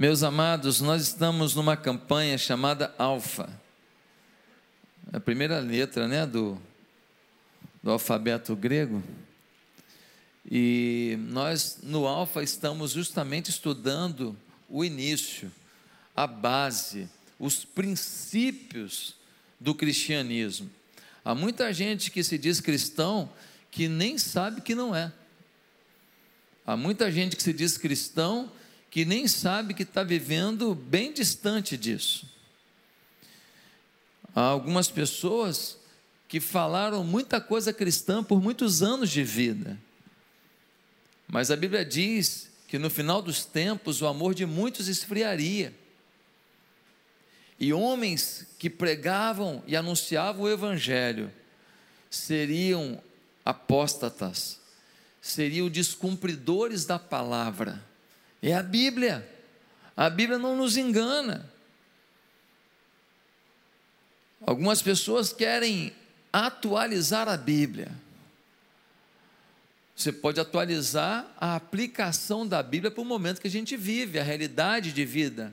Meus amados, nós estamos numa campanha chamada Alfa. A primeira letra, né, do, do alfabeto grego. E nós no Alfa estamos justamente estudando o início, a base, os princípios do cristianismo. Há muita gente que se diz cristão que nem sabe que não é. Há muita gente que se diz cristão que nem sabe que está vivendo bem distante disso. Há algumas pessoas que falaram muita coisa cristã por muitos anos de vida, mas a Bíblia diz que no final dos tempos o amor de muitos esfriaria. E homens que pregavam e anunciavam o Evangelho seriam apóstatas, seriam descumpridores da palavra é a Bíblia. A Bíblia não nos engana. Algumas pessoas querem atualizar a Bíblia. Você pode atualizar a aplicação da Bíblia para o momento que a gente vive, a realidade de vida.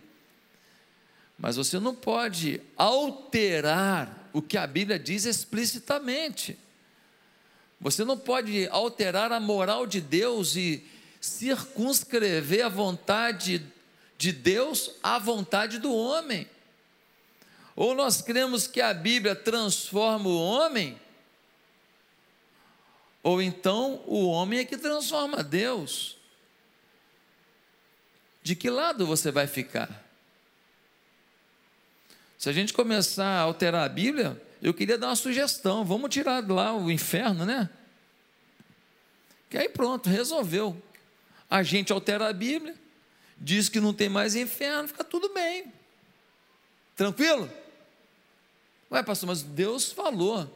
Mas você não pode alterar o que a Bíblia diz explicitamente. Você não pode alterar a moral de Deus e circunscrever a vontade de Deus à vontade do homem. Ou nós cremos que a Bíblia transforma o homem, ou então o homem é que transforma Deus. De que lado você vai ficar? Se a gente começar a alterar a Bíblia, eu queria dar uma sugestão: vamos tirar lá o inferno, né? Que aí pronto, resolveu. A gente altera a Bíblia, diz que não tem mais inferno, fica tudo bem. Tranquilo? Ué, pastor, mas Deus falou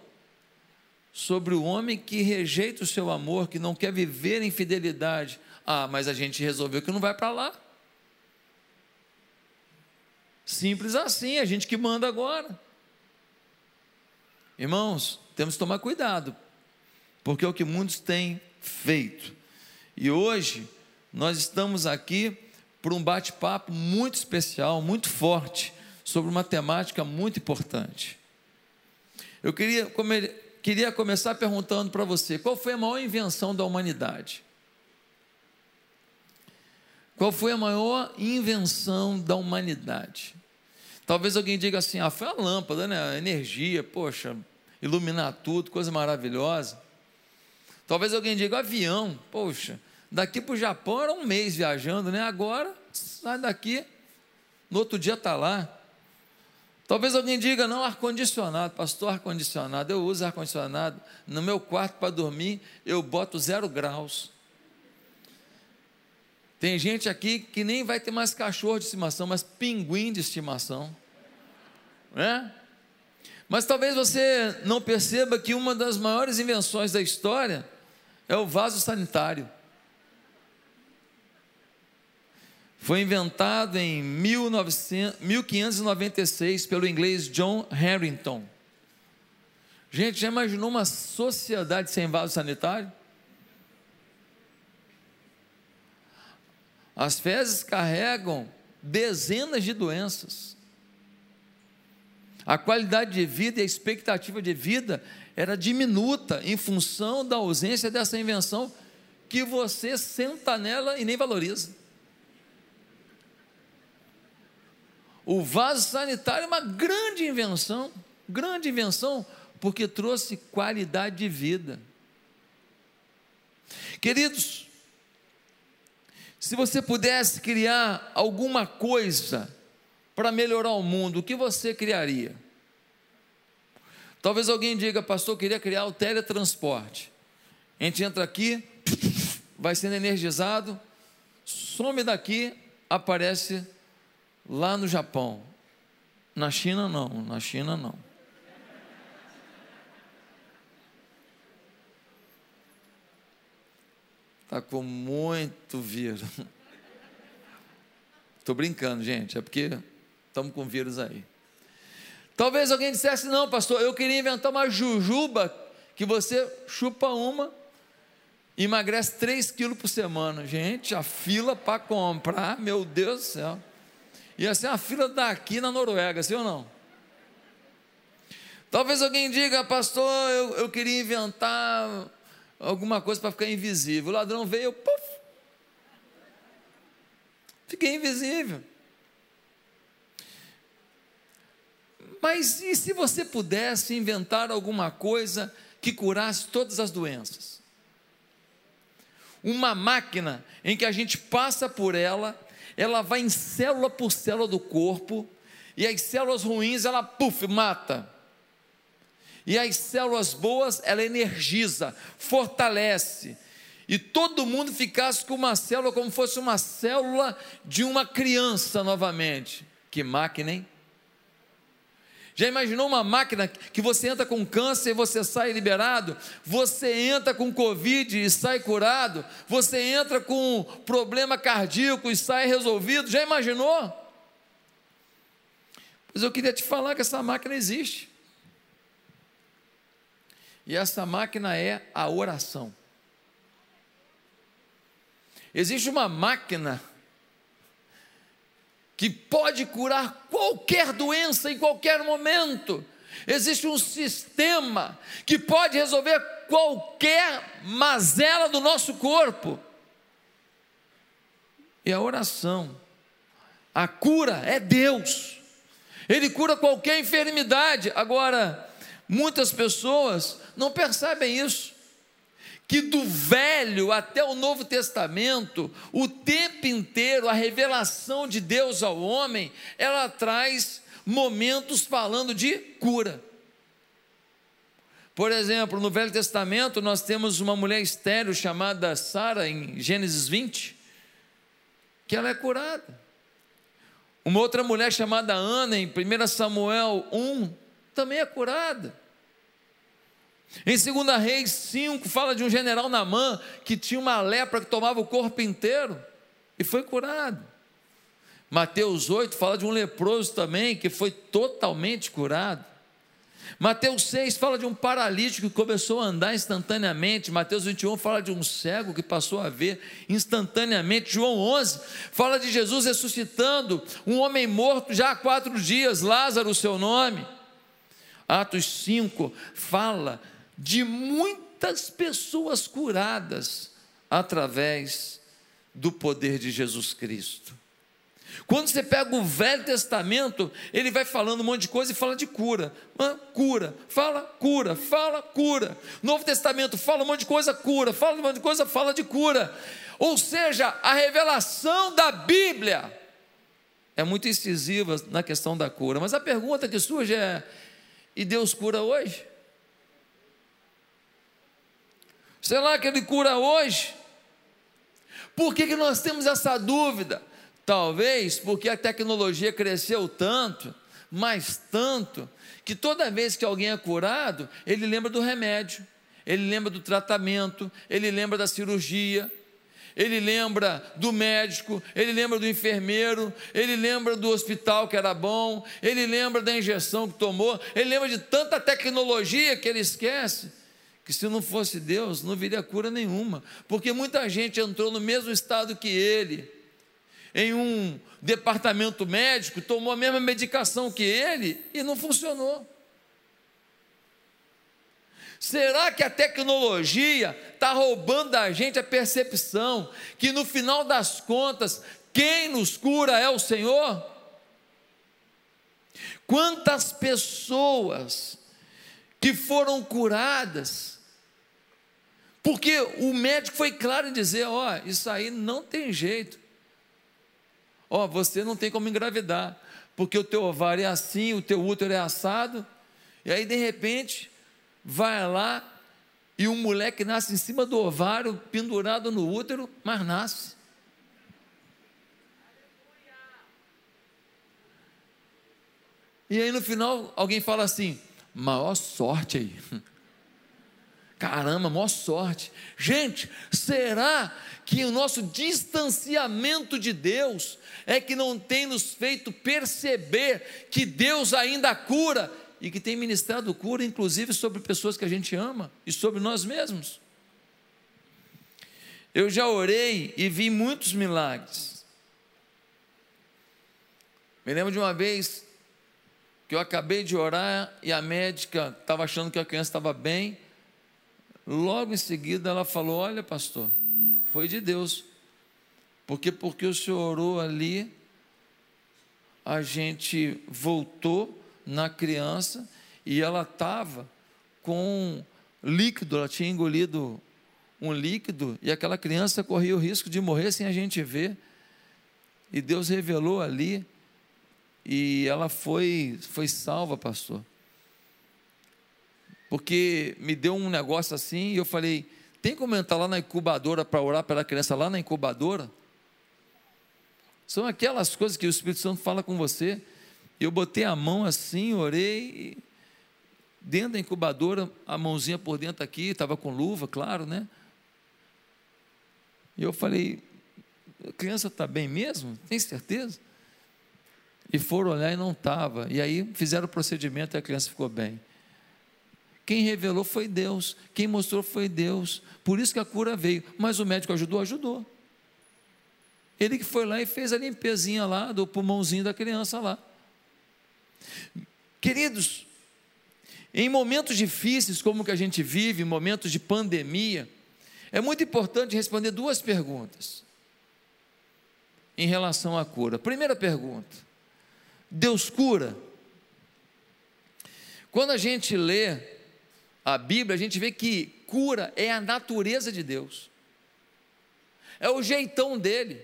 sobre o homem que rejeita o seu amor, que não quer viver em fidelidade. Ah, mas a gente resolveu que não vai para lá. Simples assim, a gente que manda agora. Irmãos, temos que tomar cuidado, porque é o que muitos têm feito. E hoje, nós estamos aqui por um bate-papo muito especial, muito forte, sobre uma temática muito importante. Eu queria, queria começar perguntando para você: qual foi a maior invenção da humanidade? Qual foi a maior invenção da humanidade? Talvez alguém diga assim: ah, foi a lâmpada, né? A energia, poxa, iluminar tudo, coisa maravilhosa. Talvez alguém diga: avião, poxa, Daqui para o Japão era um mês viajando, né? Agora, sai daqui, no outro dia está lá. Talvez alguém diga, não, ar-condicionado, pastor, ar-condicionado. Eu uso ar-condicionado. No meu quarto para dormir, eu boto zero graus. Tem gente aqui que nem vai ter mais cachorro de estimação, mas pinguim de estimação. Né? Mas talvez você não perceba que uma das maiores invenções da história é o vaso sanitário. Foi inventado em 1900, 1596 pelo inglês John Harrington. Gente, já imaginou uma sociedade sem vaso sanitário? As fezes carregam dezenas de doenças. A qualidade de vida e a expectativa de vida era diminuta em função da ausência dessa invenção que você senta nela e nem valoriza. O vaso sanitário é uma grande invenção, grande invenção, porque trouxe qualidade de vida. Queridos, se você pudesse criar alguma coisa para melhorar o mundo, o que você criaria? Talvez alguém diga, pastor, eu queria criar o teletransporte. A gente entra aqui, vai sendo energizado, some daqui, aparece lá no Japão. Na China, não. Na China, não. Está com muito vírus. Estou brincando, gente, é porque estamos com vírus aí. Talvez alguém dissesse: não, pastor, eu queria inventar uma jujuba que você chupa uma, emagrece 3 quilos por semana. Gente, a fila para comprar, meu Deus do céu. Ia ser uma fila daqui na Noruega, sim ou não? Talvez alguém diga, pastor, eu, eu queria inventar alguma coisa para ficar invisível. O ladrão veio, puf, fiquei invisível. Mas e se você pudesse inventar alguma coisa que curasse todas as doenças? Uma máquina em que a gente passa por ela, ela vai em célula por célula do corpo, e as células ruins ela, puf, mata. E as células boas ela energiza, fortalece. E todo mundo ficasse com uma célula como fosse uma célula de uma criança novamente. Que máquina, hein? Já imaginou uma máquina que você entra com câncer e você sai liberado? Você entra com Covid e sai curado? Você entra com problema cardíaco e sai resolvido? Já imaginou? Pois eu queria te falar que essa máquina existe. E essa máquina é a oração. Existe uma máquina que pode curar qualquer doença em qualquer momento. Existe um sistema que pode resolver qualquer mazela do nosso corpo. E a oração, a cura é Deus. Ele cura qualquer enfermidade. Agora, muitas pessoas não percebem isso que do Velho até o Novo Testamento, o tempo inteiro, a revelação de Deus ao homem, ela traz momentos falando de cura. Por exemplo, no Velho Testamento, nós temos uma mulher estéril chamada Sara, em Gênesis 20, que ela é curada. Uma outra mulher chamada Ana, em 1 Samuel 1, também é curada. Em 2 Reis 5, fala de um general Namã que tinha uma lepra que tomava o corpo inteiro e foi curado. Mateus 8 fala de um leproso também que foi totalmente curado. Mateus 6 fala de um paralítico que começou a andar instantaneamente. Mateus 21 fala de um cego que passou a ver instantaneamente. João 11 fala de Jesus ressuscitando um homem morto já há quatro dias, Lázaro, o seu nome. Atos 5 fala de muitas pessoas curadas através do poder de Jesus Cristo. Quando você pega o Velho Testamento, ele vai falando um monte de coisa e fala de cura. Cura, fala cura, fala cura. Novo Testamento fala um monte de coisa, cura, fala um monte de coisa, fala de cura. Ou seja, a revelação da Bíblia é muito incisiva na questão da cura. Mas a pergunta que surge é: e Deus cura hoje? Será que ele cura hoje? Por que, que nós temos essa dúvida? Talvez porque a tecnologia cresceu tanto, mas tanto, que toda vez que alguém é curado, ele lembra do remédio, ele lembra do tratamento, ele lembra da cirurgia, ele lembra do médico, ele lembra do enfermeiro, ele lembra do hospital que era bom, ele lembra da injeção que tomou, ele lembra de tanta tecnologia que ele esquece que se não fosse Deus, não viria cura nenhuma, porque muita gente entrou no mesmo estado que ele, em um departamento médico, tomou a mesma medicação que ele e não funcionou. Será que a tecnologia está roubando da gente a percepção que no final das contas, quem nos cura é o Senhor? Quantas pessoas que foram curadas porque o médico foi claro em dizer: ó, oh, isso aí não tem jeito. Ó, oh, você não tem como engravidar, porque o teu ovário é assim, o teu útero é assado. E aí, de repente, vai lá e um moleque nasce em cima do ovário, pendurado no útero, mas nasce. E aí no final alguém fala assim: maior sorte aí. Caramba, maior sorte. Gente, será que o nosso distanciamento de Deus é que não tem nos feito perceber que Deus ainda cura e que tem ministrado cura, inclusive sobre pessoas que a gente ama e sobre nós mesmos? Eu já orei e vi muitos milagres. Me lembro de uma vez que eu acabei de orar e a médica estava achando que a criança estava bem. Logo em seguida ela falou: Olha, pastor, foi de Deus. Porque porque o senhor orou ali, a gente voltou na criança e ela estava com líquido, ela tinha engolido um líquido e aquela criança corria o risco de morrer sem a gente ver. E Deus revelou ali e ela foi, foi salva, pastor. Porque me deu um negócio assim e eu falei: tem como entrar lá na incubadora para orar pela criança lá na incubadora? São aquelas coisas que o Espírito Santo fala com você. Eu botei a mão assim, orei, dentro da incubadora, a mãozinha por dentro aqui, estava com luva, claro, né? E eu falei: a criança está bem mesmo? Tem certeza? E foram olhar e não estava. E aí fizeram o procedimento e a criança ficou bem. Quem revelou foi Deus. Quem mostrou foi Deus. Por isso que a cura veio. Mas o médico ajudou? Ajudou. Ele que foi lá e fez a limpezinha lá do pulmãozinho da criança lá. Queridos, em momentos difíceis como que a gente vive, momentos de pandemia, é muito importante responder duas perguntas em relação à cura. Primeira pergunta: Deus cura. Quando a gente lê a Bíblia, a gente vê que cura é a natureza de Deus, é o jeitão dele.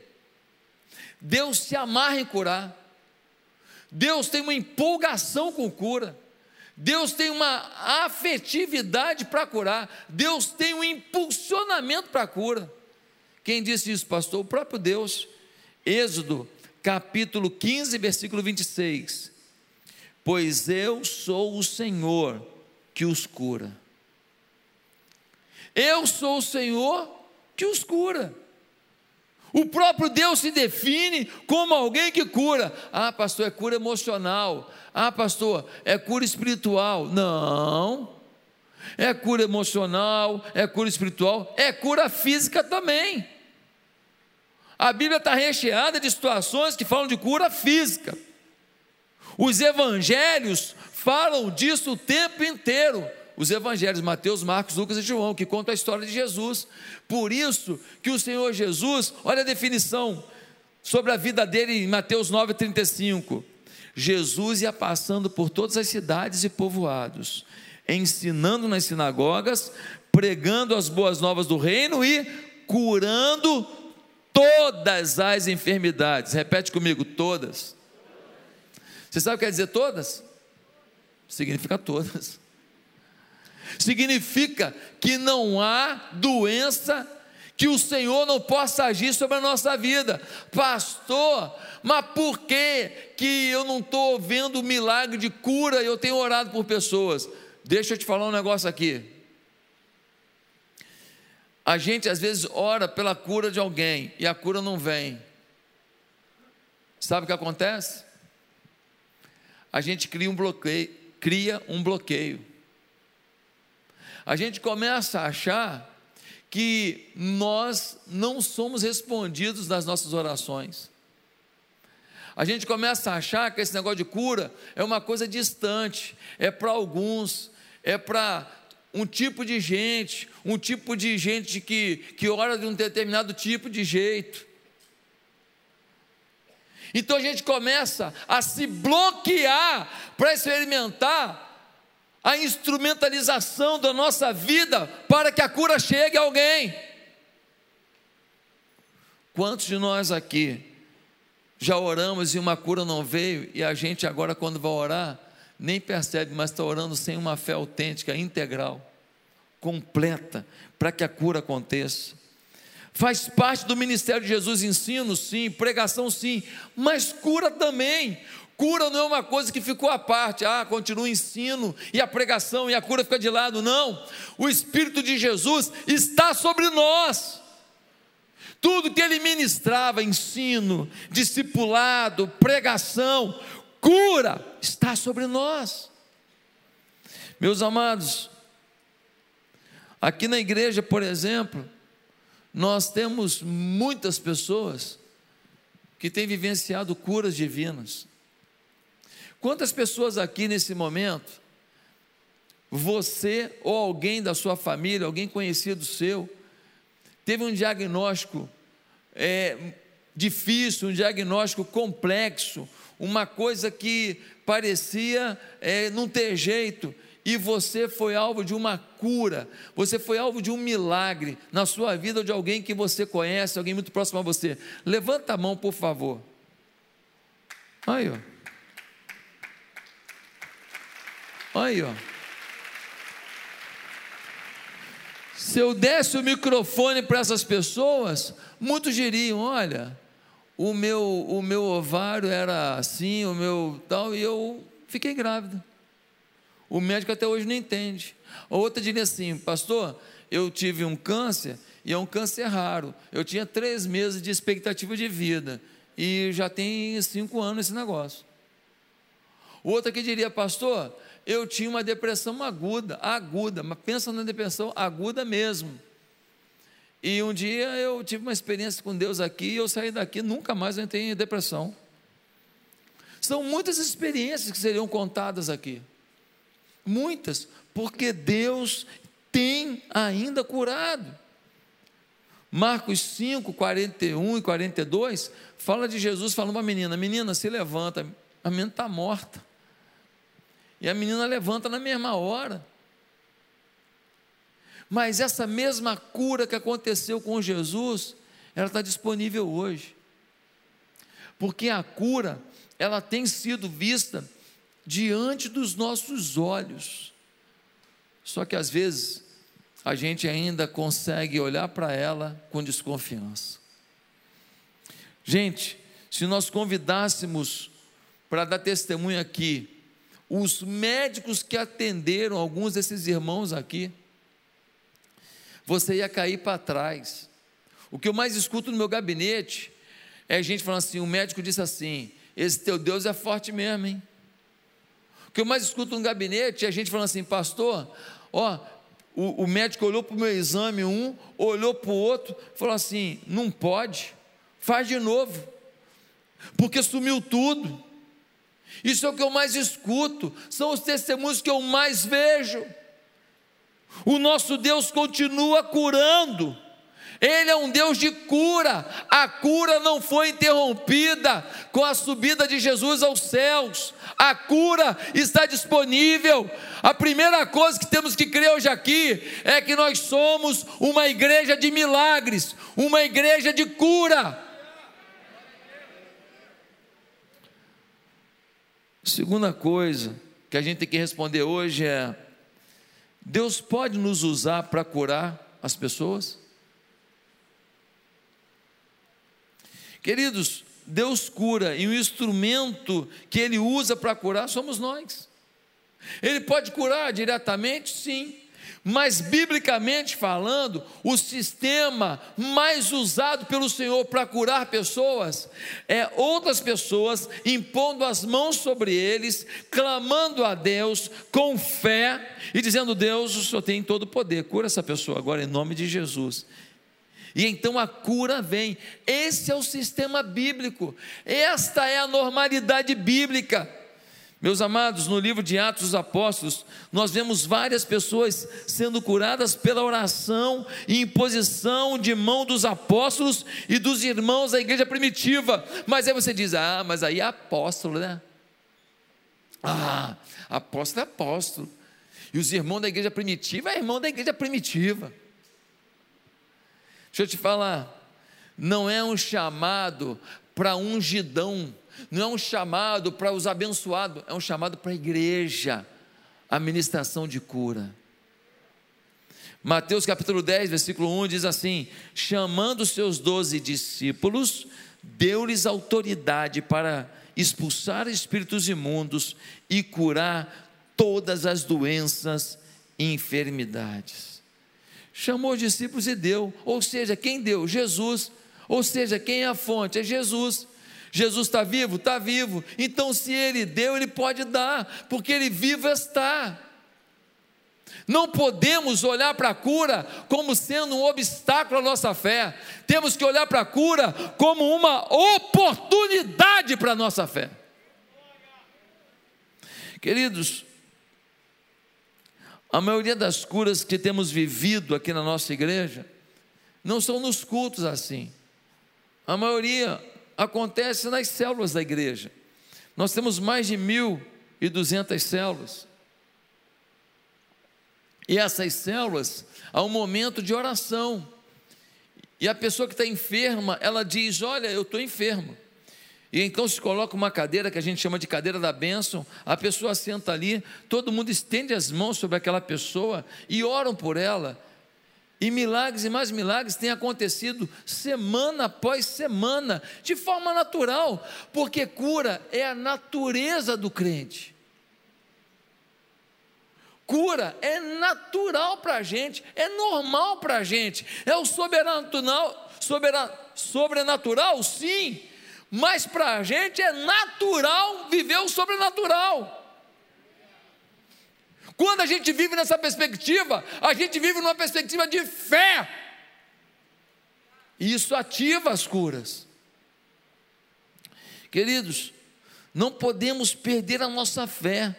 Deus se amarra em curar, Deus tem uma empolgação com cura, Deus tem uma afetividade para curar, Deus tem um impulsionamento para a cura. Quem disse isso, pastor? O próprio Deus. Êxodo capítulo 15, versículo 26. Pois eu sou o Senhor que os cura. Eu sou o Senhor que os cura. O próprio Deus se define como alguém que cura. Ah, pastor, é cura emocional. Ah, pastor, é cura espiritual. Não. É cura emocional, é cura espiritual, é cura física também. A Bíblia está recheada de situações que falam de cura física. Os evangelhos falam disso o tempo inteiro. Os evangelhos, Mateus, Marcos, Lucas e João, que contam a história de Jesus. Por isso que o Senhor Jesus, olha a definição sobre a vida dele em Mateus 9,35. Jesus ia passando por todas as cidades e povoados, ensinando nas sinagogas, pregando as boas novas do reino e curando todas as enfermidades. Repete comigo, todas. Você sabe o que quer dizer todas? Significa todas. Significa que não há doença que o Senhor não possa agir sobre a nossa vida. Pastor, mas por que, que eu não estou vendo milagre de cura e eu tenho orado por pessoas? Deixa eu te falar um negócio aqui. A gente às vezes ora pela cura de alguém e a cura não vem. Sabe o que acontece? A gente cria um bloqueio, cria um bloqueio. A gente começa a achar que nós não somos respondidos nas nossas orações. A gente começa a achar que esse negócio de cura é uma coisa distante, é para alguns, é para um tipo de gente, um tipo de gente que, que ora de um determinado tipo de jeito. Então a gente começa a se bloquear para experimentar a instrumentalização da nossa vida para que a cura chegue a alguém. Quantos de nós aqui já oramos e uma cura não veio e a gente agora, quando vai orar, nem percebe, mas está orando sem uma fé autêntica, integral, completa, para que a cura aconteça. Faz parte do ministério de Jesus, ensino sim, pregação sim, mas cura também. Cura não é uma coisa que ficou à parte, ah, continua o ensino e a pregação e a cura fica de lado, não. O Espírito de Jesus está sobre nós. Tudo que ele ministrava, ensino, discipulado, pregação, cura está sobre nós. Meus amados, aqui na igreja, por exemplo, nós temos muitas pessoas que têm vivenciado curas divinas. Quantas pessoas aqui nesse momento, você ou alguém da sua família, alguém conhecido seu, teve um diagnóstico é, difícil, um diagnóstico complexo, uma coisa que parecia é, não ter jeito, e você foi alvo de uma cura, você foi alvo de um milagre na sua vida ou de alguém que você conhece, alguém muito próximo a você. Levanta a mão, por favor. Aí, ó. Aí, ó. Se eu desse o microfone para essas pessoas, muitos diriam: olha, o meu, o meu ovário era assim, o meu tal, e eu fiquei grávida. O médico até hoje não entende. Outra diria assim: pastor, eu tive um câncer e é um câncer raro. Eu tinha três meses de expectativa de vida e já tem cinco anos esse negócio. O outro que diria, pastor, eu tinha uma depressão aguda, aguda, mas pensa na depressão aguda mesmo. E um dia eu tive uma experiência com Deus aqui, e eu saí daqui, nunca mais entrei em depressão. São muitas experiências que seriam contadas aqui. Muitas, porque Deus tem ainda curado. Marcos 5, 41 e 42, fala de Jesus falando para a menina: Menina, se levanta, a menina está morta. E a menina levanta na mesma hora. Mas essa mesma cura que aconteceu com Jesus, ela está disponível hoje. Porque a cura, ela tem sido vista diante dos nossos olhos. Só que às vezes a gente ainda consegue olhar para ela com desconfiança. Gente, se nós convidássemos para dar testemunho aqui os médicos que atenderam alguns desses irmãos aqui, você ia cair para trás. O que eu mais escuto no meu gabinete é gente falando assim: o médico disse assim, esse teu Deus é forte mesmo, hein? Que eu mais escuto no gabinete é gente falando assim, pastor, ó, o, o médico olhou para o meu exame um, olhou para o outro, falou assim: não pode, faz de novo, porque sumiu tudo. Isso é o que eu mais escuto, são os testemunhos que eu mais vejo. O nosso Deus continua curando. Ele é um Deus de cura. A cura não foi interrompida com a subida de Jesus aos céus. A cura está disponível. A primeira coisa que temos que crer hoje aqui é que nós somos uma igreja de milagres, uma igreja de cura. Segunda coisa que a gente tem que responder hoje é: Deus pode nos usar para curar as pessoas? Queridos, Deus cura e o instrumento que Ele usa para curar somos nós. Ele pode curar diretamente? Sim. Mas, biblicamente falando, o sistema mais usado pelo Senhor para curar pessoas é outras pessoas impondo as mãos sobre eles, clamando a Deus com fé e dizendo: Deus, o Senhor tem todo o poder, cura essa pessoa agora em nome de Jesus. E então a cura vem. Esse é o sistema bíblico, esta é a normalidade bíblica. Meus amados, no livro de Atos dos Apóstolos, nós vemos várias pessoas sendo curadas pela oração e imposição de mão dos apóstolos e dos irmãos da igreja primitiva. Mas aí você diz: ah, mas aí é apóstolo, né? Ah, apóstolo é apóstolo. E os irmãos da igreja primitiva é irmão da igreja primitiva. Deixa eu te falar, não é um chamado para ungidão não é um chamado para os abençoados, é um chamado para a igreja, a ministração de cura. Mateus capítulo 10, versículo 1 diz assim: chamando os seus doze discípulos, deu-lhes autoridade para expulsar espíritos imundos e curar todas as doenças e enfermidades. Chamou os discípulos e deu, ou seja, quem deu? Jesus. Ou seja, quem é a fonte? É Jesus. Jesus está vivo? Está vivo. Então, se Ele deu, Ele pode dar, porque Ele vivo está. Não podemos olhar para a cura como sendo um obstáculo à nossa fé. Temos que olhar para a cura como uma oportunidade para a nossa fé. Queridos, a maioria das curas que temos vivido aqui na nossa igreja não são nos cultos assim. A maioria acontece nas células da igreja. Nós temos mais de mil e duzentas células. E essas células, há um momento de oração. E a pessoa que está enferma, ela diz: Olha, eu estou enferma. E então se coloca uma cadeira que a gente chama de cadeira da bênção, a pessoa senta ali, todo mundo estende as mãos sobre aquela pessoa e oram por ela. E milagres e mais milagres têm acontecido semana após semana, de forma natural, porque cura é a natureza do crente. Cura é natural para a gente, é normal para a gente, é o soberano, sobrenatural, sim, mas para a gente é natural viver o sobrenatural. Quando a gente vive nessa perspectiva, a gente vive numa perspectiva de fé. E isso ativa as curas. Queridos, não podemos perder a nossa fé.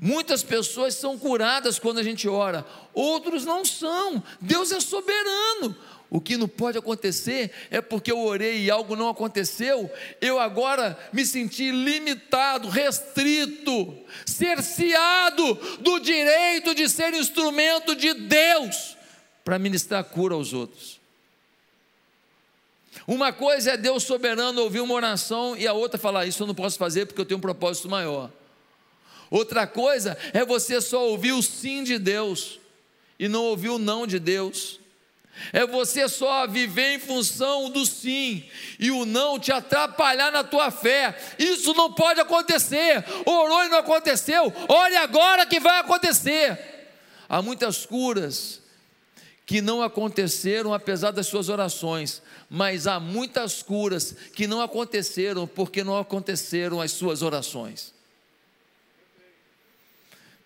Muitas pessoas são curadas quando a gente ora, outros não são. Deus é soberano. O que não pode acontecer é porque eu orei e algo não aconteceu, eu agora me senti limitado, restrito, cerceado do direito de ser instrumento de Deus para ministrar cura aos outros. Uma coisa é Deus soberano ouvir uma oração e a outra falar: Isso eu não posso fazer porque eu tenho um propósito maior. Outra coisa é você só ouvir o sim de Deus e não ouvir o não de Deus. É você só viver em função do sim e o não te atrapalhar na tua fé. Isso não pode acontecer. Orou e não aconteceu. Olhe agora que vai acontecer. Há muitas curas que não aconteceram apesar das suas orações, mas há muitas curas que não aconteceram porque não aconteceram as suas orações.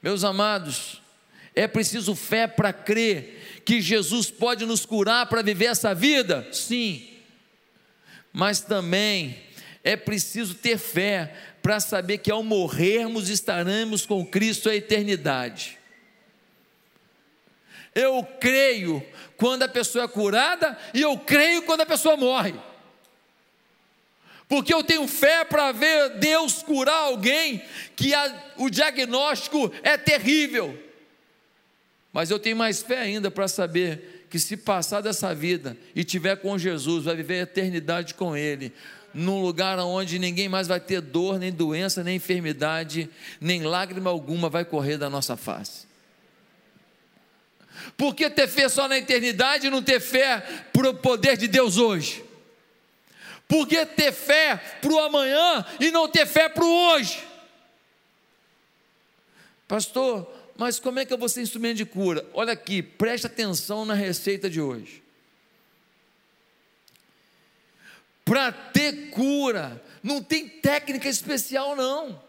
Meus amados, é preciso fé para crer que Jesus pode nos curar para viver essa vida? Sim. Mas também é preciso ter fé para saber que ao morrermos estaremos com Cristo a eternidade. Eu creio quando a pessoa é curada e eu creio quando a pessoa morre. Porque eu tenho fé para ver Deus curar alguém que a, o diagnóstico é terrível. Mas eu tenho mais fé ainda para saber que se passar dessa vida e tiver com Jesus, vai viver a eternidade com Ele, num lugar onde ninguém mais vai ter dor, nem doença, nem enfermidade, nem lágrima alguma vai correr da nossa face. Por que ter fé só na eternidade e não ter fé para o poder de Deus hoje? Por que ter fé para o amanhã e não ter fé para o hoje? Pastor, mas como é que eu vou ser instrumento de cura? Olha aqui, preste atenção na receita de hoje. Para ter cura, não tem técnica especial, não.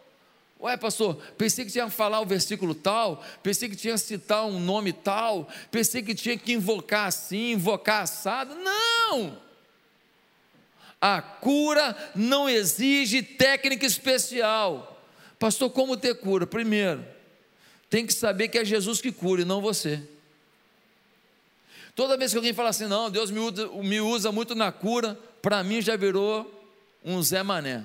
Ué, pastor, pensei que tinha que falar o versículo tal, pensei que tinha que citar um nome tal, pensei que tinha que invocar assim, invocar assado. Não! A cura não exige técnica especial. Pastor, como ter cura? Primeiro, tem que saber que é Jesus que cura e não você. Toda vez que alguém fala assim, não, Deus me usa, me usa muito na cura, para mim já virou um Zé Mané.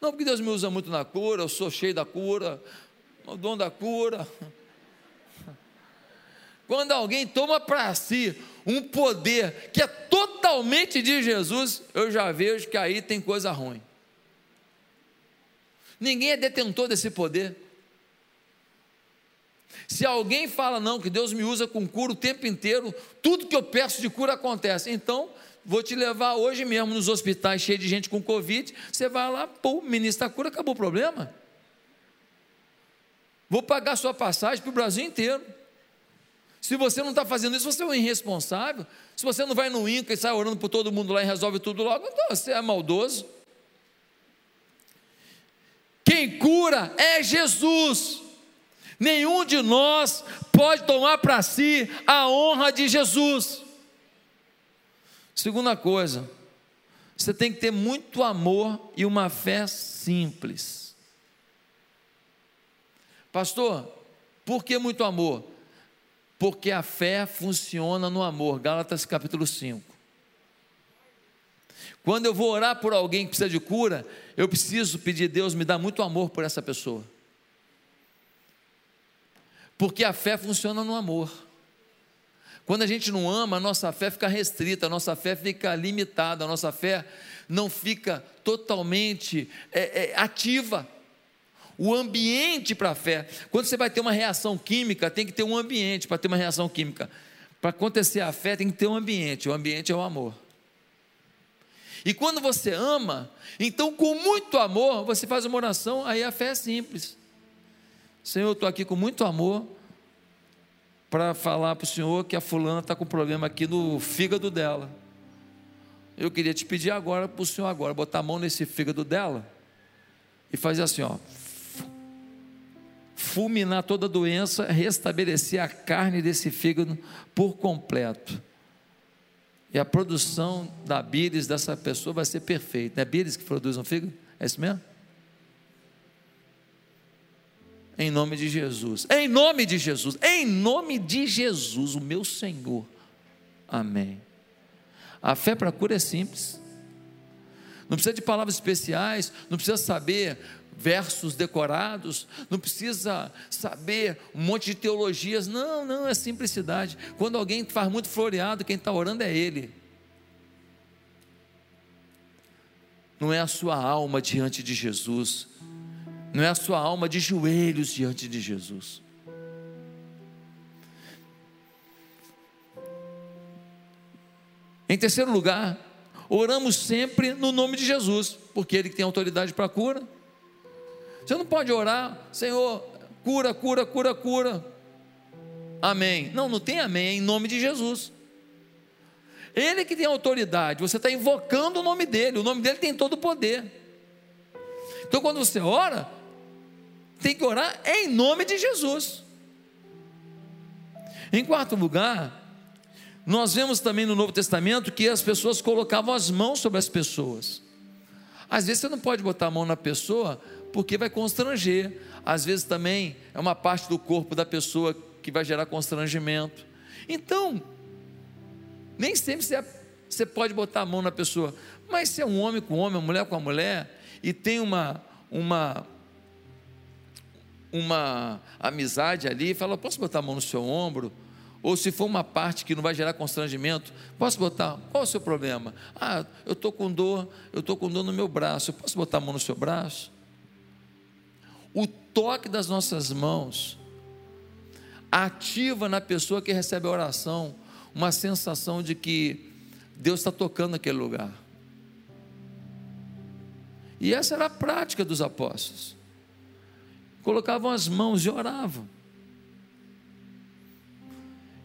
Não porque Deus me usa muito na cura, eu sou cheio da cura, o dom da cura. Quando alguém toma para si um poder que é totalmente de Jesus, eu já vejo que aí tem coisa ruim. Ninguém é detentor desse poder. Se alguém fala, não, que Deus me usa com cura o tempo inteiro, tudo que eu peço de cura acontece. Então, vou te levar hoje mesmo nos hospitais cheios de gente com Covid. Você vai lá, pô, ministra a cura, acabou o problema. Vou pagar sua passagem para o Brasil inteiro. Se você não está fazendo isso, você é um irresponsável. Se você não vai no INCA e sai orando por todo mundo lá e resolve tudo logo, então você é maldoso. Quem cura é Jesus. Nenhum de nós pode tomar para si a honra de Jesus. Segunda coisa, você tem que ter muito amor e uma fé simples. Pastor, por que muito amor? Porque a fé funciona no amor. Gálatas capítulo 5. Quando eu vou orar por alguém que precisa de cura, eu preciso pedir Deus me dá muito amor por essa pessoa. Porque a fé funciona no amor. Quando a gente não ama, a nossa fé fica restrita, a nossa fé fica limitada, a nossa fé não fica totalmente é, é, ativa. O ambiente para a fé. Quando você vai ter uma reação química, tem que ter um ambiente para ter uma reação química. Para acontecer a fé, tem que ter um ambiente. O ambiente é o amor. E quando você ama, então com muito amor, você faz uma oração, aí a fé é simples. Senhor, eu estou aqui com muito amor para falar para o Senhor que a fulana está com problema aqui no fígado dela. Eu queria te pedir agora para o Senhor agora, botar a mão nesse fígado dela e fazer assim, ó. Fulminar toda a doença, restabelecer a carne desse fígado por completo. E a produção da bíris dessa pessoa vai ser perfeita. É bíris que produz um fígado? É isso mesmo? Em nome de Jesus. Em nome de Jesus. Em nome de Jesus, o meu Senhor. Amém. A fé para cura é simples. Não precisa de palavras especiais, não precisa saber versos decorados, não precisa saber um monte de teologias. Não, não, é simplicidade. Quando alguém faz muito floreado, quem está orando é ele. Não é a sua alma diante de Jesus não é a sua alma de joelhos diante de Jesus. Em terceiro lugar, oramos sempre no nome de Jesus, porque Ele tem autoridade para cura. Você não pode orar, Senhor, cura, cura, cura, cura. Amém. Não, não tem amém, é em nome de Jesus. Ele que tem autoridade, você está invocando o nome dele, o nome dele tem todo o poder. Então, quando você ora, tem que orar em nome de Jesus. Em quarto lugar, nós vemos também no Novo Testamento que as pessoas colocavam as mãos sobre as pessoas. Às vezes você não pode botar a mão na pessoa porque vai constranger. Às vezes também é uma parte do corpo da pessoa que vai gerar constrangimento. Então, nem sempre você, você pode botar a mão na pessoa. Mas se é um homem com homem, uma mulher com a mulher, e tem uma, uma, uma amizade ali, fala: posso botar a mão no seu ombro? Ou se for uma parte que não vai gerar constrangimento, posso botar? Qual é o seu problema? Ah, eu estou com dor, eu estou com dor no meu braço, eu posso botar a mão no seu braço? O toque das nossas mãos ativa na pessoa que recebe a oração uma sensação de que Deus está tocando naquele lugar. E essa era a prática dos apóstolos colocavam as mãos e oravam.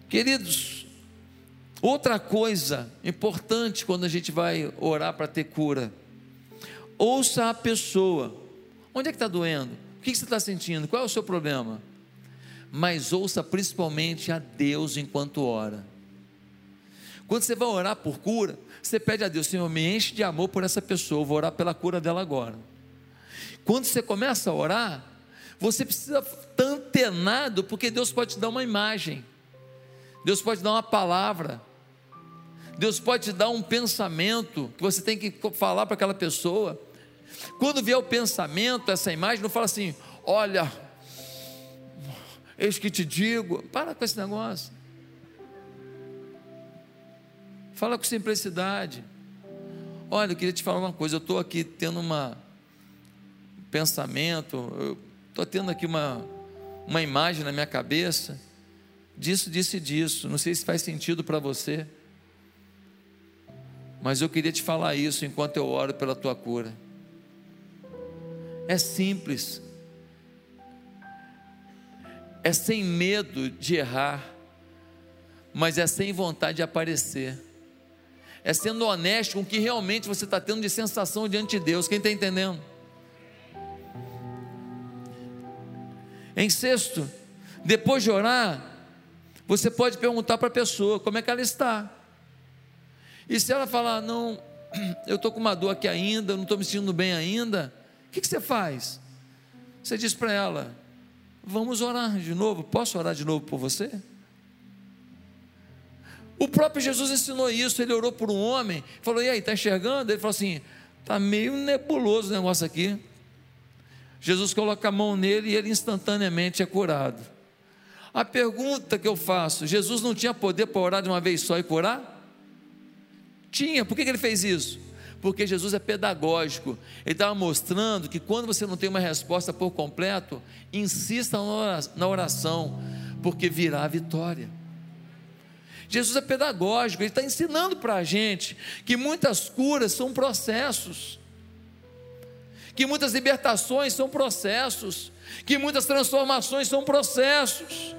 Queridos, outra coisa importante quando a gente vai orar para ter cura, ouça a pessoa. Onde é que está doendo? O que você está sentindo? Qual é o seu problema? Mas ouça principalmente a Deus enquanto ora. Quando você vai orar por cura, você pede a Deus, Senhor, me enche de amor por essa pessoa, vou orar pela cura dela agora. Quando você começa a orar, você precisa estar antenado, porque Deus pode te dar uma imagem, Deus pode dar uma palavra, Deus pode te dar um pensamento que você tem que falar para aquela pessoa. Quando vier o pensamento, essa imagem, não fala assim: olha, eis que te digo, para com esse negócio. Fala com simplicidade. Olha, eu queria te falar uma coisa, eu estou aqui tendo uma pensamento, eu Estou tendo aqui uma, uma imagem na minha cabeça disso, disso e disso. Não sei se faz sentido para você. Mas eu queria te falar isso enquanto eu oro pela tua cura. É simples. É sem medo de errar, mas é sem vontade de aparecer. É sendo honesto com o que realmente você está tendo de sensação diante de Deus. Quem está entendendo? Em sexto, depois de orar, você pode perguntar para a pessoa como é que ela está. E se ela falar, não, eu estou com uma dor aqui ainda, não estou me sentindo bem ainda, o que, que você faz? Você diz para ela, Vamos orar de novo. Posso orar de novo por você? O próprio Jesus ensinou isso. Ele orou por um homem, falou: E aí, está enxergando? Ele falou assim: Está meio nebuloso o negócio aqui. Jesus coloca a mão nele e ele instantaneamente é curado. A pergunta que eu faço: Jesus não tinha poder para orar de uma vez só e curar? Tinha, por que ele fez isso? Porque Jesus é pedagógico. Ele estava mostrando que quando você não tem uma resposta por completo, insista na oração, porque virá a vitória. Jesus é pedagógico, ele está ensinando para a gente que muitas curas são processos, que muitas libertações são processos, que muitas transformações são processos.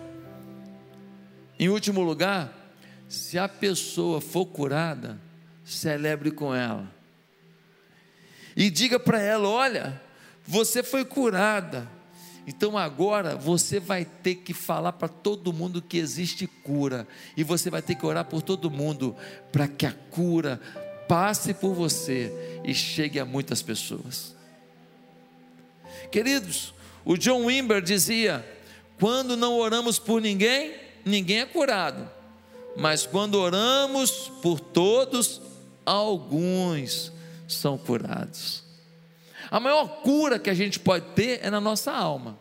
Em último lugar, se a pessoa for curada, celebre com ela. E diga para ela: olha, você foi curada então agora você vai ter que falar para todo mundo que existe cura, e você vai ter que orar por todo mundo, para que a cura passe por você e chegue a muitas pessoas. Queridos, o John Wimber dizia: quando não oramos por ninguém, ninguém é curado, mas quando oramos por todos, alguns são curados. A maior cura que a gente pode ter é na nossa alma.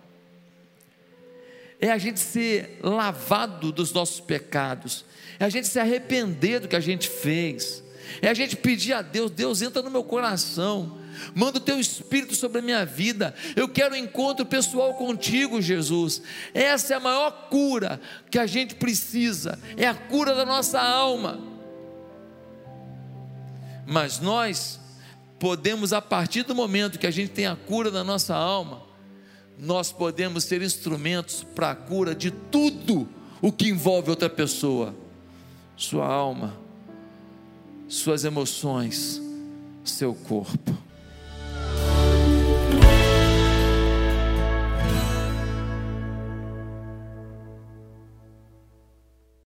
É a gente ser lavado dos nossos pecados. É a gente se arrepender do que a gente fez. É a gente pedir a Deus: Deus, entra no meu coração. Manda o teu espírito sobre a minha vida. Eu quero um encontro pessoal contigo, Jesus. Essa é a maior cura que a gente precisa. É a cura da nossa alma. Mas nós podemos, a partir do momento que a gente tem a cura da nossa alma, nós podemos ser instrumentos para a cura de tudo o que envolve outra pessoa, sua alma, suas emoções, seu corpo.